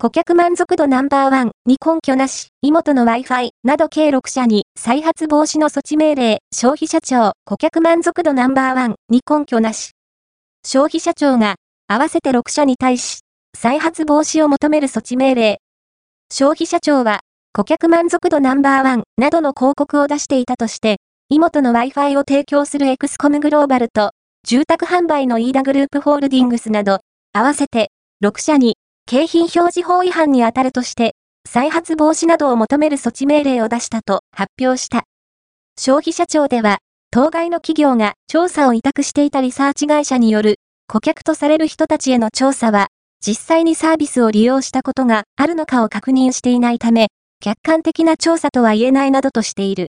顧客満足度ナンバーワンに根拠なし、妹の Wi-Fi など計6社に再発防止の措置命令、消費者庁、顧客満足度ナンバーワンに根拠なし。消費者庁が合わせて6社に対し、再発防止を求める措置命令。消費者庁は、顧客満足度ナンバーワンなどの広告を出していたとして、妹の Wi-Fi を提供するエクスコムグローバルと、住宅販売のイーダグループホールディングスなど、合わせて6社に景品表示法違反に当たるとして、再発防止などを求める措置命令を出したと発表した。消費者庁では、当該の企業が調査を委託していたリサーチ会社による顧客とされる人たちへの調査は、実際にサービスを利用したことがあるのかを確認していないため、客観的な調査とは言えないなどとしている。